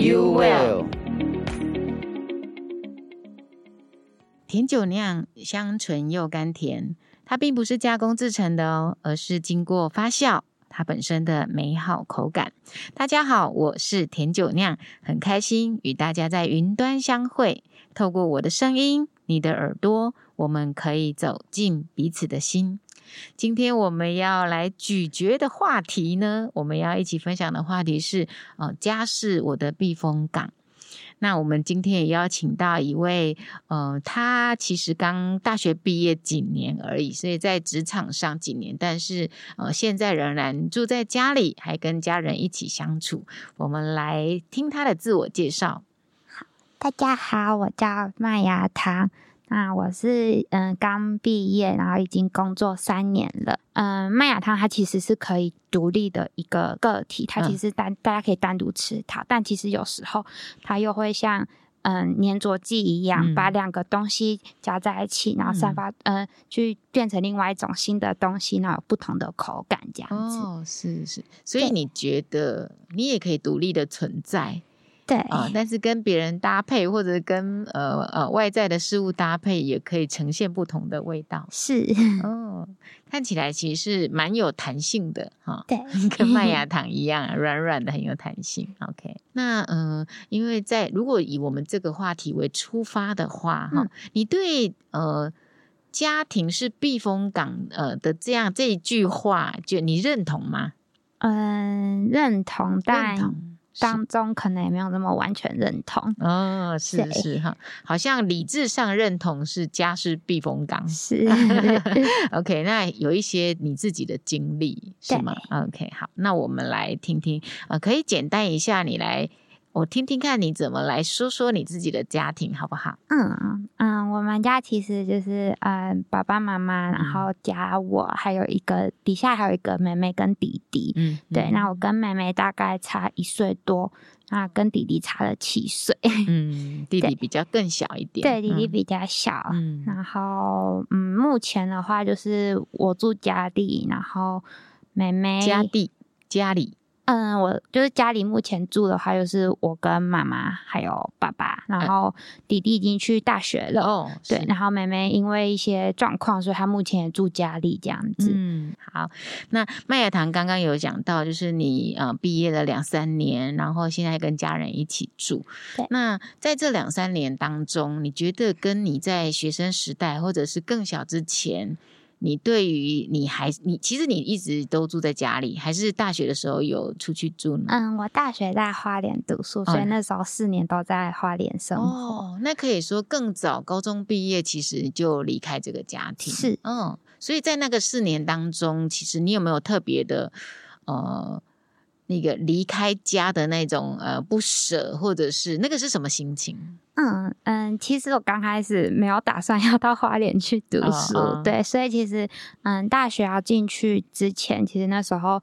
you will 甜酒酿香醇又甘甜，它并不是加工制成的哦，而是经过发酵，它本身的美好口感。大家好，我是甜酒酿，很开心与大家在云端相会。透过我的声音，你的耳朵，我们可以走进彼此的心。今天我们要来咀嚼的话题呢，我们要一起分享的话题是，呃，家是我的避风港。那我们今天也邀请到一位，呃，他其实刚大学毕业几年而已，所以在职场上几年，但是呃，现在仍然住在家里，还跟家人一起相处。我们来听他的自我介绍。好，大家好，我叫麦芽糖。那我是嗯刚毕业，然后已经工作三年了。嗯，麦芽糖它其实是可以独立的一个个体，它其实单、嗯、大家可以单独吃它，但其实有时候它又会像嗯粘着剂一样，嗯、把两个东西加在一起，然后散发嗯、呃、去变成另外一种新的东西，那有不同的口感这样子。哦，是是，所以你觉得你也可以独立的存在？对啊、呃，但是跟别人搭配，或者跟呃呃外在的事物搭配，也可以呈现不同的味道。是哦，看起来其实是蛮有弹性的哈。对，跟麦芽 糖一样，软软的，很有弹性。OK，那嗯、呃，因为在如果以我们这个话题为出发的话，哈、嗯，你对呃家庭是避风港呃的这样这一句话，就你认同吗？嗯，认同，但。当中可能也没有那么完全认同哦，是是哈，好像理智上认同是家是避风港，是 OK。那有一些你自己的经历是吗？OK，好，那我们来听听，呃，可以简单一下你来。我听听看你怎么来说说你自己的家庭好不好？嗯嗯，我们家其实就是嗯、呃、爸爸妈妈，然后加我，还有一个底下还有一个妹妹跟弟弟。嗯，对，那我跟妹妹大概差一岁多，那跟弟弟差了七岁。嗯，弟弟比较更小一点。对，弟弟比较小。嗯，然后嗯，目前的话就是我住家里，然后妹妹家地家里。嗯，我就是家里目前住的话，就是我跟妈妈还有爸爸，然后弟弟已经去大学了。哦，对，然后妹妹因为一些状况，所以她目前也住家里这样子。嗯，好。那麦芽糖刚刚有讲到，就是你呃毕业了两三年，然后现在跟家人一起住。对。那在这两三年当中，你觉得跟你在学生时代，或者是更小之前，你对于你还你其实你一直都住在家里，还是大学的时候有出去住呢？嗯，我大学在花莲读书，所以那时候四年都在花莲生活。哦，那可以说更早高中毕业，其实就离开这个家庭。是，嗯，所以在那个四年当中，其实你有没有特别的呃那个离开家的那种呃不舍，或者是那个是什么心情？嗯嗯，其实我刚开始没有打算要到花莲去读书，哦、对，所以其实嗯，大学要进去之前，其实那时候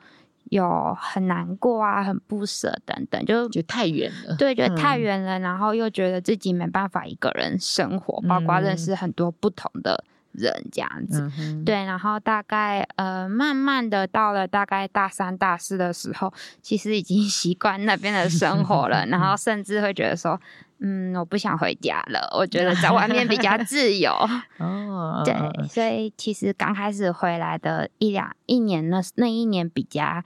有很难过啊，很不舍等等，就觉得太远了，对，觉得太远了，嗯、然后又觉得自己没办法一个人生活，包括认识很多不同的人这样子，嗯、对，然后大概呃，慢慢的到了大概大三、大四的时候，其实已经 习惯那边的生活了，然后甚至会觉得说。嗯，我不想回家了。我觉得在外面比较自由。哦，对，所以其实刚开始回来的一两一年那那一年比较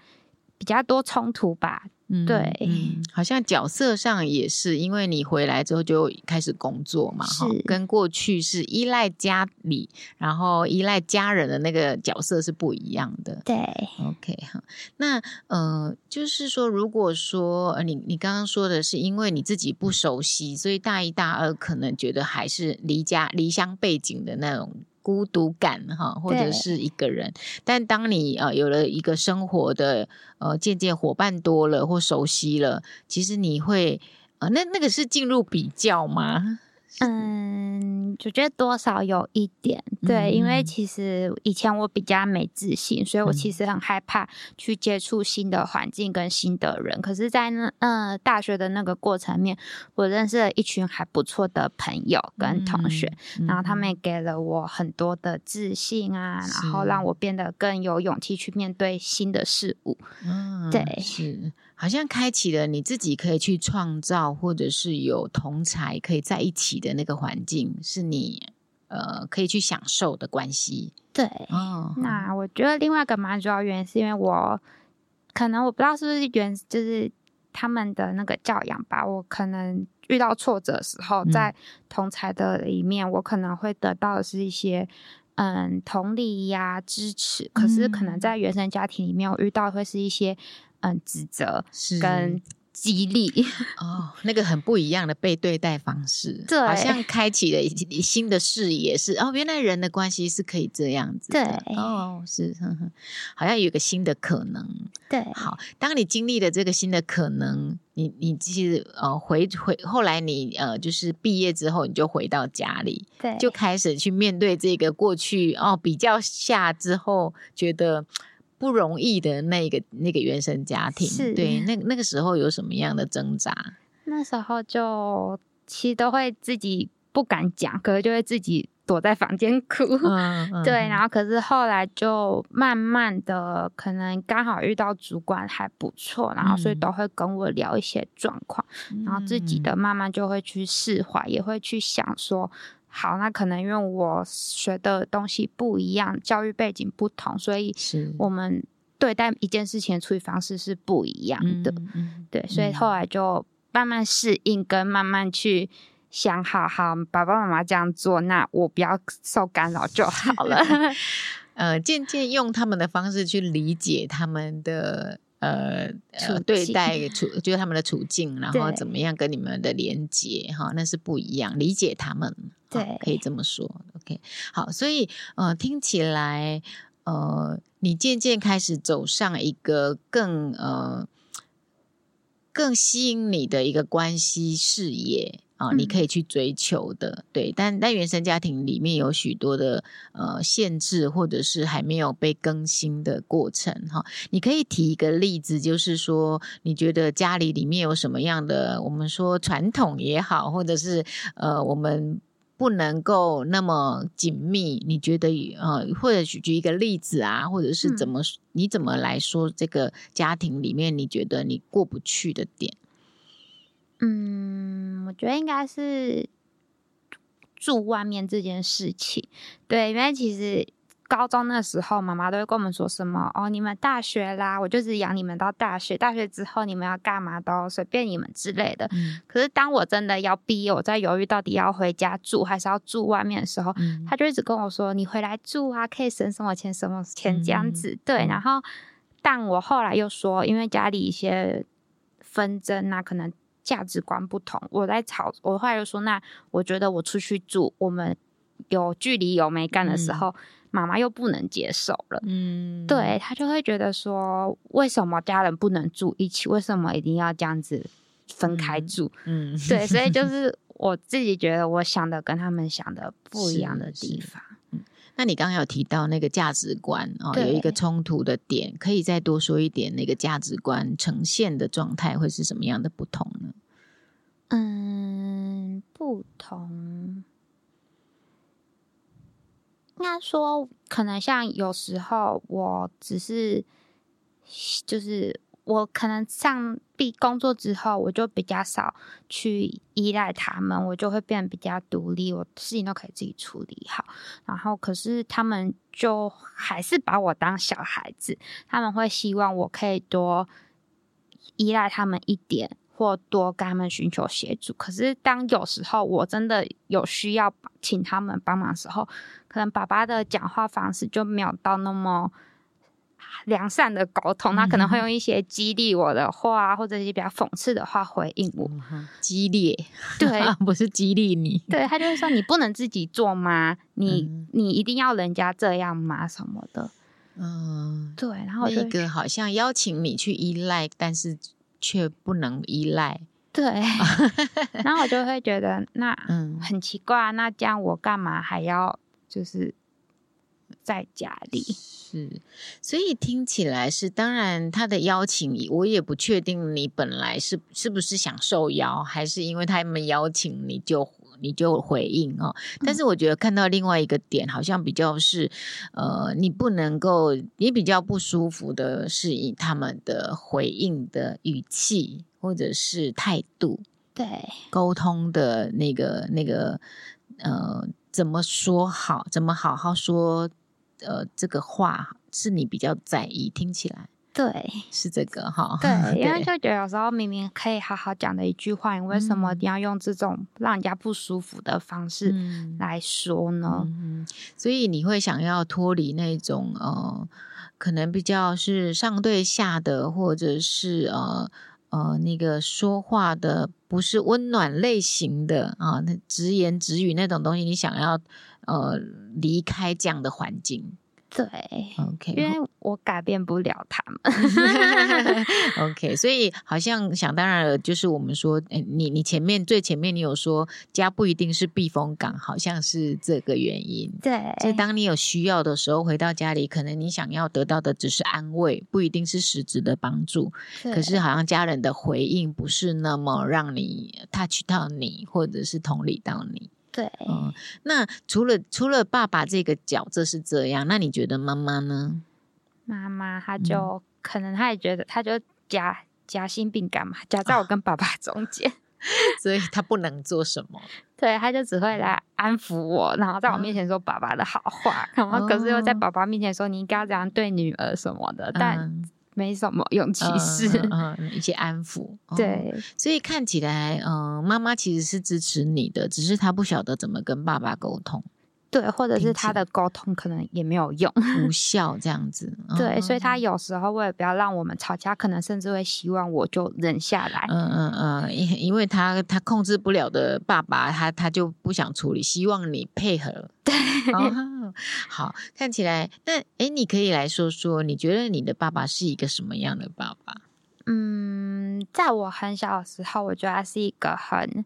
比较多冲突吧。嗯，对，嗯，好像角色上也是，因为你回来之后就开始工作嘛，哈跟过去是依赖家里，然后依赖家人的那个角色是不一样的。对，OK 哈，那呃，就是说，如果说呃，你你刚刚说的是因为你自己不熟悉，所以大一大二可能觉得还是离家离乡背景的那种。孤独感哈，或者是一个人，但当你呃有了一个生活的呃渐渐伙伴多了或熟悉了，其实你会啊，那那个是进入比较吗？嗯，我觉得多少有一点对，嗯、因为其实以前我比较没自信，所以我其实很害怕去接触新的环境跟新的人。嗯、可是，在那嗯大学的那个过程面，我认识了一群还不错的朋友跟同学，嗯、然后他们也给了我很多的自信啊，然后让我变得更有勇气去面对新的事物。嗯，对，是。好像开启了你自己可以去创造，或者是有同才可以在一起的那个环境，是你呃可以去享受的关系。对，哦，那我觉得另外一个蛮主要原因是因为我可能我不知道是不是原就是他们的那个教养吧，我可能遇到挫折的时候，在同才的里面，嗯、我可能会得到的是一些嗯同理呀、支持，可是可能在原生家庭里面，我遇到会是一些。嗯，指责是跟激励。哦，那个很不一样的被对待方式，对，好像开启了新的视野，是哦，原来人的关系是可以这样子，对，哦，是呵呵，好像有个新的可能，对，好，当你经历了这个新的可能，你你其实呃回回后来你呃就是毕业之后，你就回到家里，对，就开始去面对这个过去哦比较下之后觉得。不容易的那个那个原生家庭，是对，那那个时候有什么样的挣扎？那时候就其实都会自己不敢讲，可是就会自己躲在房间哭。嗯嗯、对，然后可是后来就慢慢的，可能刚好遇到主管还不错，然后所以都会跟我聊一些状况，嗯、然后自己的慢慢就会去释怀，也会去想说。好，那可能因为我学的东西不一样，教育背景不同，所以我们对待一件事情的处理方式是不一样的。嗯、对，所以后来就慢慢适应，跟慢慢去想，好好爸爸妈妈这样做，那我不要受干扰就好了。呃，渐渐用他们的方式去理解他们的。呃，呃，对待处就是他们的处境，然后怎么样跟你们的连接哈对，那是不一样，理解他们，对，可以这么说。OK，好，所以呃，听起来呃，你渐渐开始走上一个更呃更吸引你的一个关系视野。啊、哦，你可以去追求的，嗯、对，但但原生家庭里面有许多的呃限制，或者是还没有被更新的过程哈、哦。你可以提一个例子，就是说，你觉得家里里面有什么样的，我们说传统也好，或者是呃，我们不能够那么紧密。你觉得呃，或者举举一个例子啊，或者是怎么、嗯、你怎么来说这个家庭里面你觉得你过不去的点？嗯，我觉得应该是住外面这件事情。对，因为其实高中那时候，妈妈都会跟我们说什么哦，你们大学啦，我就是养你们到大学，大学之后你们要干嘛都随便你们之类的。嗯、可是当我真的要毕业，我在犹豫到底要回家住还是要住外面的时候，嗯、他就一直跟我说：“你回来住啊，可以省什么钱，什么钱这样子。嗯”对，然后但我后来又说，因为家里一些纷争啊，可能。价值观不同，我在吵，我后来就说，那我觉得我出去住，我们有距离有没干的时候，妈妈、嗯、又不能接受了。嗯，对，他就会觉得说，为什么家人不能住一起？为什么一定要这样子分开住？嗯，嗯对，所以就 是我自己觉得，我想的跟他们想的不一样的地方。那你刚刚有提到那个价值观哦，有一个冲突的点，可以再多说一点？那个价值观呈现的状态会是什么样的不同呢？嗯，不同，应该说可能像有时候我只是就是。我可能上毕工作之后，我就比较少去依赖他们，我就会变得比较独立，我事情都可以自己处理好。然后，可是他们就还是把我当小孩子，他们会希望我可以多依赖他们一点，或多跟他们寻求协助。可是，当有时候我真的有需要请他们帮忙的时候，可能爸爸的讲话方式就没有到那么。良善的沟通，他可能会用一些激励我的话，或者一些比较讽刺的话回应我。激烈，对，不是激励你。对，他就会说：“你不能自己做吗？你、嗯、你一定要人家这样吗？什么的？”嗯，对。然后一个好像邀请你去依赖，但是却不能依赖。对，然后我就会觉得那嗯很奇怪啊，那这样我干嘛还要就是在家里？是，所以听起来是，当然他的邀请，我也不确定你本来是是不是想受邀，还是因为他们邀请你就。你就回应哦，但是我觉得看到另外一个点，好像比较是，呃，你不能够，你比较不舒服的是以他们的回应的语气或者是态度，对，沟通的那个那个，呃，怎么说好，怎么好好说，呃，这个话是你比较在意，听起来。对，是这个哈。对，因为就觉得有时候明明可以好好讲的一句话，你为什么一定要用这种让人家不舒服的方式来说呢？所以你会想要脱离那种呃，可能比较是上对下的，或者是呃呃那个说话的不是温暖类型的啊，那直言直语那种东西，你想要呃离开这样的环境。对，OK，因为我改变不了他们，OK，所以好像想当然了，就是我们说，诶你你前面最前面你有说家不一定是避风港，好像是这个原因。对，所以当你有需要的时候回到家里，可能你想要得到的只是安慰，不一定是实质的帮助。可是好像家人的回应不是那么让你 touch 到你，或者是同理到你。对，嗯，那除了除了爸爸这个角色是这样，那你觉得妈妈呢？妈妈她就、嗯、可能她也觉得，她就夹夹心饼干嘛，夹在我跟爸爸 中间，哦、所以她不能做什么。对，她就只会来安抚我，然后在我面前说爸爸的好话，嗯、然后可是又在爸爸面前说你应该要这样对女儿什么的，但。嗯没什么用，其实，嗯，嗯，一些安抚，对、哦，所以看起来，嗯，妈妈其实是支持你的，只是她不晓得怎么跟爸爸沟通。对，或者是他的沟通可能也没有用，无效这样子。对，嗯、所以他有时候为了不要让我们吵架，可能甚至会希望我就忍下来。嗯嗯嗯，因因为他他控制不了的爸爸，他他就不想处理，希望你配合。对，哦、好，看起来，那哎，你可以来说说，你觉得你的爸爸是一个什么样的爸爸？嗯，在我很小的时候，我觉得他是一个很。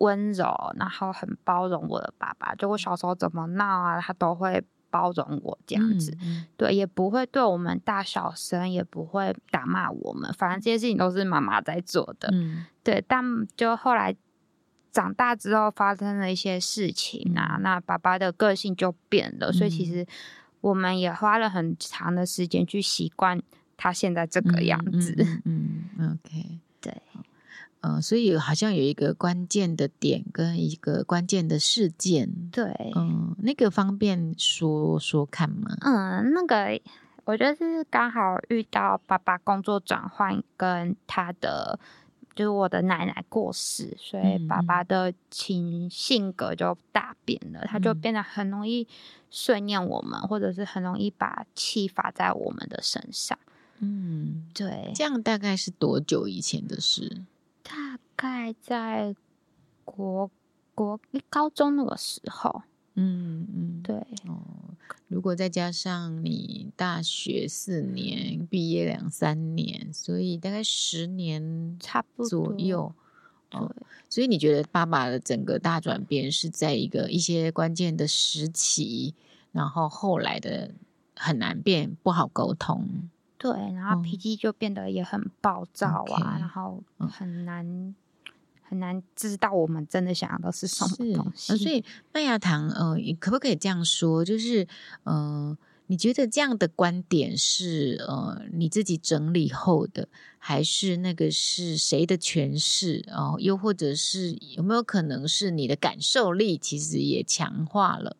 温柔，然后很包容我的爸爸，就我小时候怎么闹啊，他都会包容我这样子。嗯、对，也不会对我们大小声，也不会打骂我们，反正这些事情都是妈妈在做的。嗯、对，但就后来长大之后发生了一些事情啊，嗯、那爸爸的个性就变了，所以其实我们也花了很长的时间去习惯他现在这个样子。嗯，OK，对。嗯，所以好像有一个关键的点跟一个关键的事件，对，嗯，那个方便说说看吗？嗯，那个我觉得是刚好遇到爸爸工作转换，跟他的就是我的奶奶过世，所以爸爸的情性格就大变了，嗯、他就变得很容易碎念我们，或者是很容易把气发在我们的身上。嗯，对，这样大概是多久以前的事？大概在国国高中那个时候，嗯嗯，嗯对哦。如果再加上你大学四年，毕业两三年，所以大概十年差不多左右。对、哦，所以你觉得爸爸的整个大转变是在一个一些关键的时期，然后后来的很难变，不好沟通。对，然后脾气就变得也很暴躁啊，哦然后很难、嗯、很难知道我们真的想要的是什么东西。呃、所以麦芽糖，呃，可不可以这样说？就是，呃，你觉得这样的观点是呃你自己整理后的，还是那个是谁的诠释？哦、呃，又或者是有没有可能是你的感受力其实也强化了？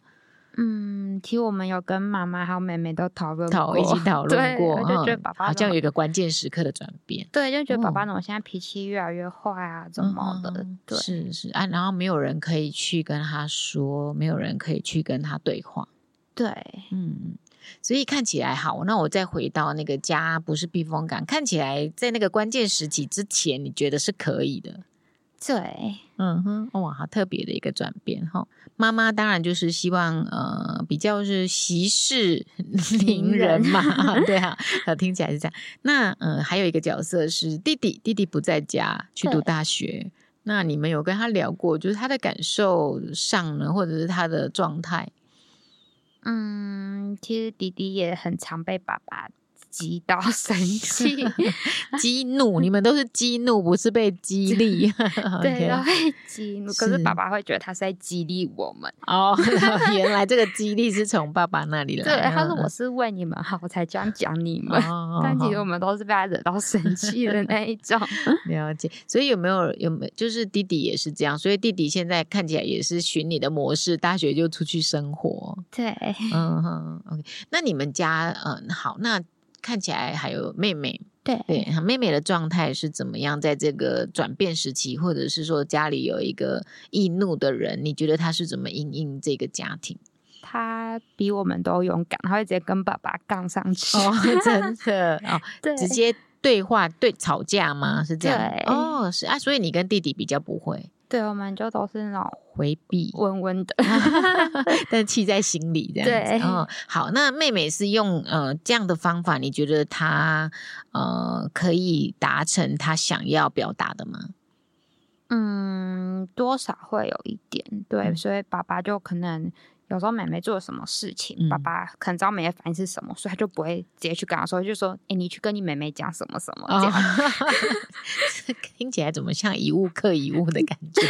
嗯，其实我们有跟妈妈还有妹妹都讨论过，一起讨 论过，就觉得爸爸好像有一个关键时刻的转变。对，就觉得爸爸呢，我现在脾气越来越坏啊，怎么的？嗯、对，是是啊，然后没有人可以去跟他说，没有人可以去跟他对话。对，嗯，所以看起来好。那我再回到那个家不是避风港，看起来在那个关键时期之前，你觉得是可以的。对，嗯哼，哇，好特别的一个转变哈。妈妈当然就是希望呃比较是息事宁人嘛，对啊，听起来是这样。那呃还有一个角色是弟弟，弟弟不在家去读大学。那你们有跟他聊过，就是他的感受上呢，或者是他的状态？嗯，其实弟弟也很常被爸爸。激到 生气，激怒，你们都是激怒，不是被激励。对，都被激怒。可是爸爸会觉得他是在激励我们。哦，原来这个激励是从爸爸那里来。对，他说我是为你们好，我才这样讲你们。但其实我们都是被他惹到生气的那一种。了解。所以有没有有没有，就是弟弟也是这样。所以弟弟现在看起来也是循你的模式，大学就出去生活。对，嗯哼，OK。那你们家，嗯，好，那。看起来还有妹妹，对对，妹妹的状态是怎么样？在这个转变时期，或者是说家里有一个易怒的人，你觉得他是怎么应应这个家庭？他比我们都勇敢，他会直接跟爸爸杠上去，哦、真的 哦，对，直接对话对吵架吗？是这样？对哦，是啊，所以你跟弟弟比较不会。对，我们就都是那种回避、温温的，但气在心里这样子。对，哦，好，那妹妹是用呃这样的方法，你觉得她呃可以达成她想要表达的吗？嗯，多少会有一点，对，嗯，所以爸爸就可能。有时候妹妹做了什么事情，嗯、爸爸可能知道妹妹反应是什么，所以他就不会直接去跟她说，就说：“哎、欸，你去跟你妹妹讲什么什么。”这样、哦、听起来怎么像一物克一物的感觉？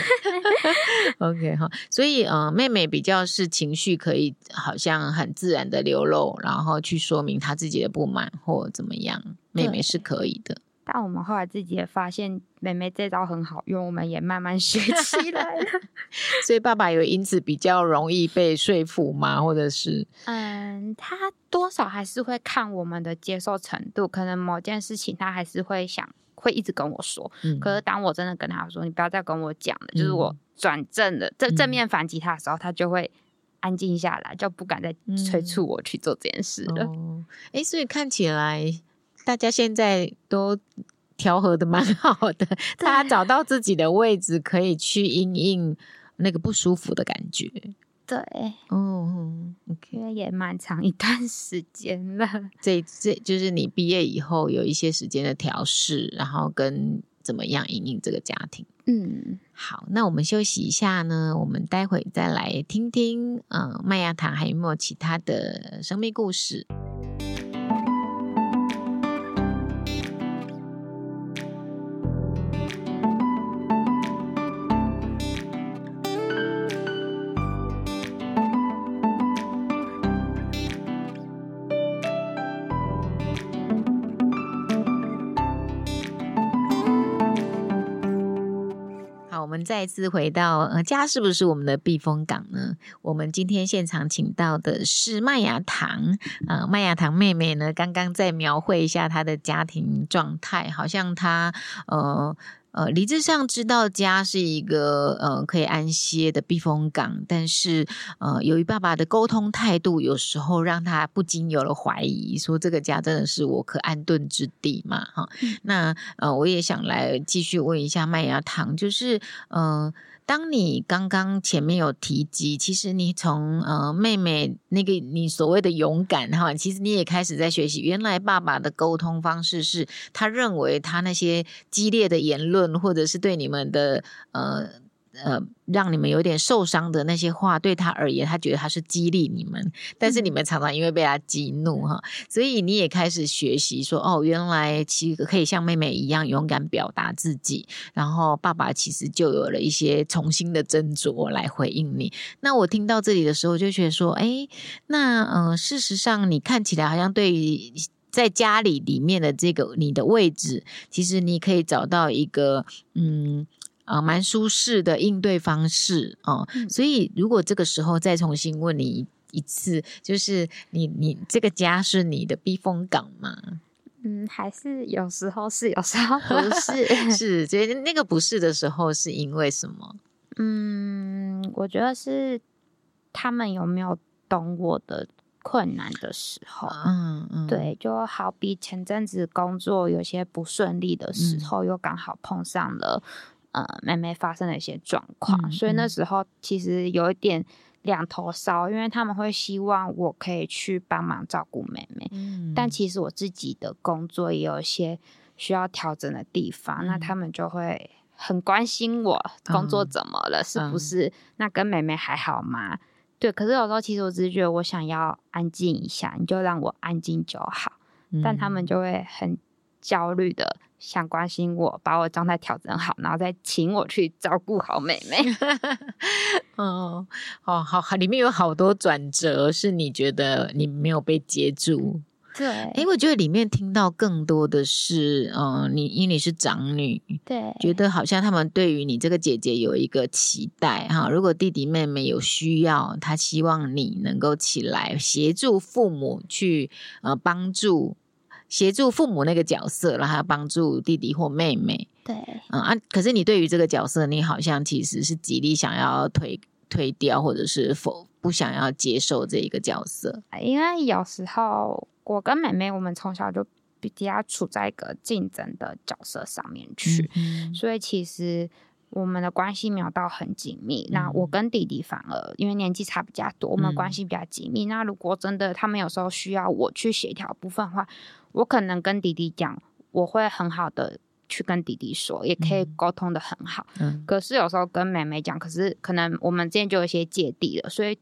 OK 哈，所以呃，妹妹比较是情绪可以好像很自然的流露，然后去说明她自己的不满或怎么样，妹妹是可以的。但我们后来自己也发现，妹妹这招很好用，我们也慢慢 学起来了。所以爸爸有因此比较容易被说服吗？或者是？嗯，他多少还是会看我们的接受程度，可能某件事情他还是会想，会一直跟我说。嗯、可是当我真的跟他说，你不要再跟我讲了，嗯、就是我转正了正正面反击他的时候，他就会安静下来，就不敢再催促我去做这件事了。哎、嗯哦，所以看起来。大家现在都调和的蛮好的，大家找到自己的位置，可以去应应那个不舒服的感觉。对，哦，OK，也蛮长一段时间了。这这就是你毕业以后有一些时间的调试，然后跟怎么样因应这个家庭。嗯，好，那我们休息一下呢，我们待会再来听听，嗯、呃，麦芽糖还有没有其他的生命故事？再次回到呃，家是不是我们的避风港呢？我们今天现场请到的是麦芽糖，呃，麦芽糖妹妹呢，刚刚在描绘一下她的家庭状态，好像她呃。呃，理智上知道家是一个呃可以安歇的避风港，但是呃，由于爸爸的沟通态度，有时候让他不禁有了怀疑，说这个家真的是我可安顿之地嘛？哈，嗯、那呃，我也想来继续问一下麦芽糖，就是呃。当你刚刚前面有提及，其实你从呃妹妹那个你所谓的勇敢哈，其实你也开始在学习。原来爸爸的沟通方式是他认为他那些激烈的言论，或者是对你们的呃。呃，让你们有点受伤的那些话，对他而言，他觉得他是激励你们，但是你们常常因为被他激怒哈，所以你也开始学习说，哦，原来其实可以像妹妹一样勇敢表达自己，然后爸爸其实就有了一些重新的斟酌来回应你。那我听到这里的时候，就觉得说，哎，那呃，事实上你看起来好像对于在家里里面的这个你的位置，其实你可以找到一个嗯。啊，蛮舒适的应对方式哦，嗯、所以如果这个时候再重新问你一次，就是你你这个家是你的避风港吗？嗯，还是有时候是，有时候不是，是，觉得那个不是的时候是因为什么？嗯，我觉得是他们有没有懂我的困难的时候，嗯嗯，对，就好比前阵子工作有些不顺利的时候，嗯、又刚好碰上了。呃妹妹发生了一些状况，嗯、所以那时候其实有一点两头烧，因为他们会希望我可以去帮忙照顾妹妹，嗯、但其实我自己的工作也有一些需要调整的地方，嗯、那他们就会很关心我工作怎么了，嗯、是不是？那跟妹妹还好吗？对，可是有时候其实我只是觉得我想要安静一下，你就让我安静就好。嗯、但他们就会很焦虑的想关心我，把我状态调整好，然后再请我去照顾好妹妹。哦哦，好，里面有好多转折，是你觉得你没有被接住。对，哎，我觉得里面听到更多的是，嗯、呃，你因为你是长女，对，觉得好像他们对于你这个姐姐有一个期待哈。如果弟弟妹妹有需要，他希望你能够起来协助父母去呃帮助协助父母那个角色，然后帮助弟弟或妹妹。对，嗯啊，可是你对于这个角色，你好像其实是极力想要推推掉，或者是否不想要接受这一个角色，因为有时候。我跟妹妹，我们从小就比较处在一个竞争的角色上面去，嗯、所以其实我们的关系没有到很紧密。嗯、那我跟弟弟反而因为年纪差比较多，我们关系比较紧密。嗯、那如果真的他们有时候需要我去协调部分的话，我可能跟弟弟讲，我会很好的去跟弟弟说，也可以沟通的很好。嗯、可是有时候跟妹妹讲，可是可能我们之间就有一些芥蒂了，所以。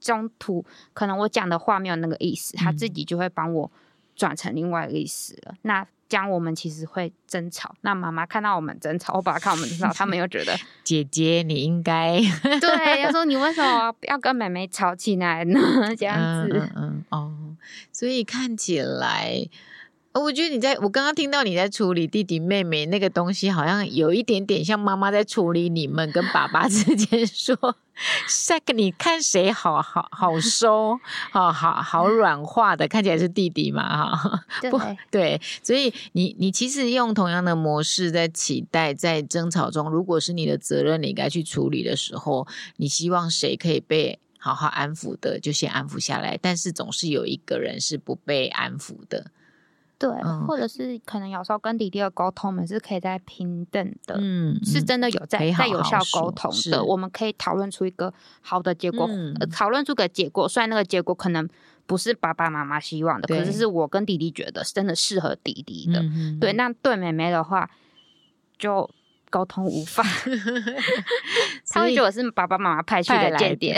中途可能我讲的话没有那个意思，他自己就会帮我转成另外一个意思了。嗯、那讲我们其实会争吵，那妈妈看到我们争吵，我爸爸看我们争吵，他们又觉得 姐姐你应该 对，要说你为什么要跟妹妹吵起来呢？这样子，嗯，嗯哦，所以看起来。我觉得你在我刚刚听到你在处理弟弟妹妹那个东西，好像有一点点像妈妈在处理你们跟爸爸之间 说，Sek，你看谁好好好收，好好好软化的，看起来是弟弟嘛，哈，不对，所以你你其实用同样的模式在期待，在争吵中，如果是你的责任，你该去处理的时候，你希望谁可以被好好安抚的，就先安抚下来，但是总是有一个人是不被安抚的。对，或者是可能有时候跟弟弟的沟通，我们是可以在平等的，嗯，是真的有在在有效沟通的，我们可以讨论出一个好的结果，讨论出个结果。虽然那个结果可能不是爸爸妈妈希望的，可是是我跟弟弟觉得是真的适合弟弟的。嗯、对，那对妹妹的话就沟通无法，他会觉得我是爸爸妈妈派去的间谍。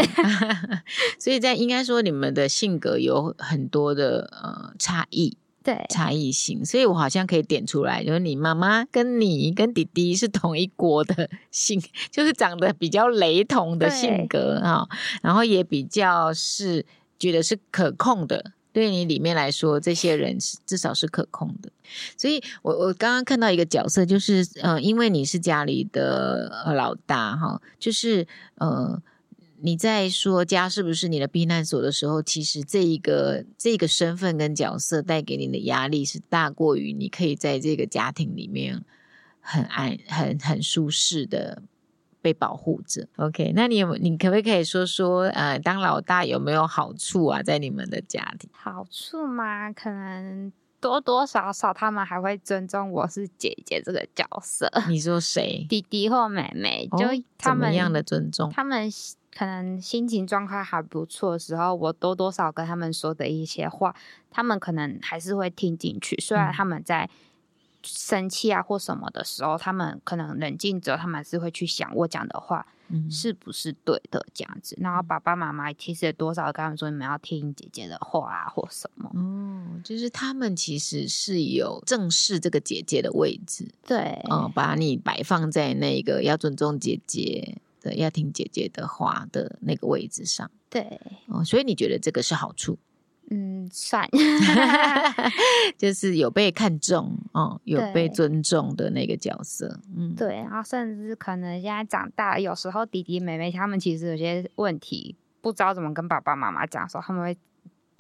所以在应该说，你们的性格有很多的呃差异。对，差异性，所以我好像可以点出来，就是你妈妈跟你跟弟弟是同一国的性，就是长得比较雷同的性格啊对、哦，然后也比较是觉得是可控的，对你里面来说，这些人是至少是可控的。所以我我刚刚看到一个角色，就是呃，因为你是家里的老大哈、哦，就是呃。你在说家是不是你的避难所的时候，其实这一个这个身份跟角色带给你的压力是大过于你可以在这个家庭里面很安、很很舒适的被保护着。OK，那你有你可不可以说说呃，当老大有没有好处啊？在你们的家庭，好处吗？可能多多少少他们还会尊重我是姐姐这个角色。你说谁？弟弟或妹妹？就他们、哦、怎么样的尊重？他们。可能心情状况还不错的时候，我多多少跟他们说的一些话，他们可能还是会听进去。虽然他们在生气啊或什么的时候，他们可能冷静之后，他们还是会去想我讲的话是不是对的这样子。然后爸爸妈妈其实也多少跟他们说，你们要听姐姐的话啊或什么。哦，就是他们其实是有正视这个姐姐的位置，对，嗯，把你摆放在那个要尊重姐姐。对，要听姐姐的话的那个位置上，对，哦，所以你觉得这个是好处？嗯，算，就是有被看重哦，有被尊重的那个角色，对嗯，对，然后甚至可能现在长大，有时候弟弟妹妹他们其实有些问题不知道怎么跟爸爸妈妈讲的时候，他们会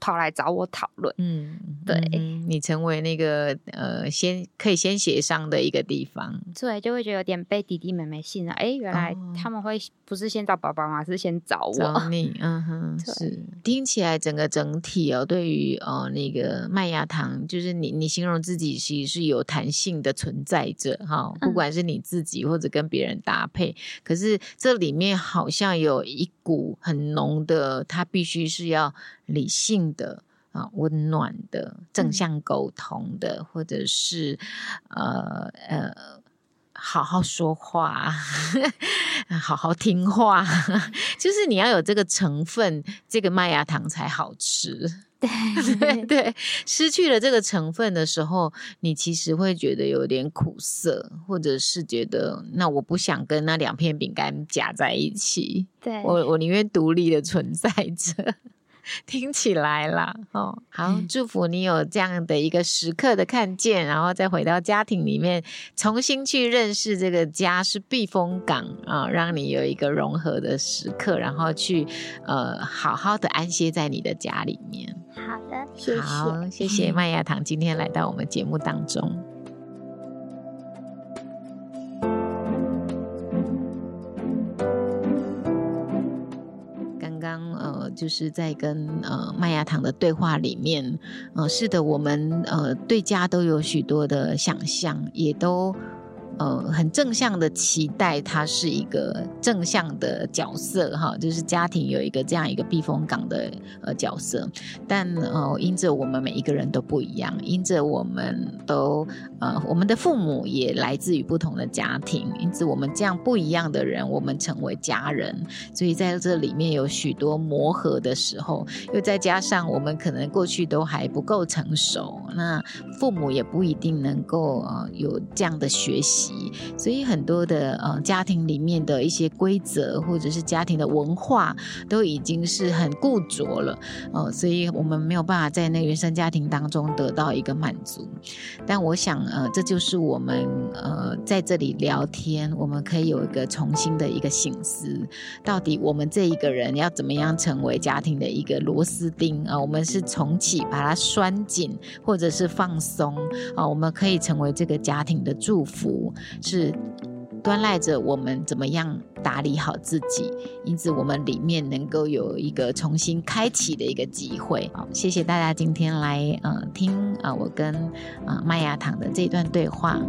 跑来找我讨论。嗯，对嗯，你成为那个呃，先可以先协商的一个地方，对，就会觉得有点被弟弟妹妹信了。哎，原来他们会不是先找爸爸吗？是先找我。找 你，嗯哼，是。听起来整个整体哦，对于呃那个麦芽糖，就是你你形容自己其实是有弹性的存在着哈，不管是你自己或者跟别人搭配，嗯、可是这里面好像有一股很浓的，它必须是要理性的啊，温暖的，正向沟通的，嗯、或者是呃呃，好好说话，好好听话，就是你要有这个成分，这个麦芽糖才好吃。对 对对，失去了这个成分的时候，你其实会觉得有点苦涩，或者是觉得那我不想跟那两片饼干夹在一起。对，我我宁愿独立的存在着。听起来啦，哦，好，祝福你有这样的一个时刻的看见，然后再回到家庭里面，重新去认识这个家是避风港啊，让你有一个融合的时刻，然后去呃好好的安歇在你的家里面。好的，谢谢，好，谢谢 麦芽糖今天来到我们节目当中。就是在跟呃麦芽糖的对话里面，呃，是的，我们呃对家都有许多的想象，也都。呃，很正向的期待，他是一个正向的角色哈，就是家庭有一个这样一个避风港的呃角色。但呃，因着我们每一个人都不一样，因着我们都呃，我们的父母也来自于不同的家庭，因此我们这样不一样的人，我们成为家人。所以在这里面有许多磨合的时候，又再加上我们可能过去都还不够成熟，那父母也不一定能够呃有这样的学习。所以很多的呃家庭里面的一些规则或者是家庭的文化都已经是很固着了，呃，所以我们没有办法在那原生家庭当中得到一个满足。但我想呃这就是我们呃在这里聊天，我们可以有一个重新的一个醒思，到底我们这一个人要怎么样成为家庭的一个螺丝钉啊？我们是重启把它拴紧，或者是放松啊？我们可以成为这个家庭的祝福。是端赖着我们怎么样打理好自己，因此我们里面能够有一个重新开启的一个机会。好，谢谢大家今天来呃听啊、呃、我跟啊麦芽糖的这段对话。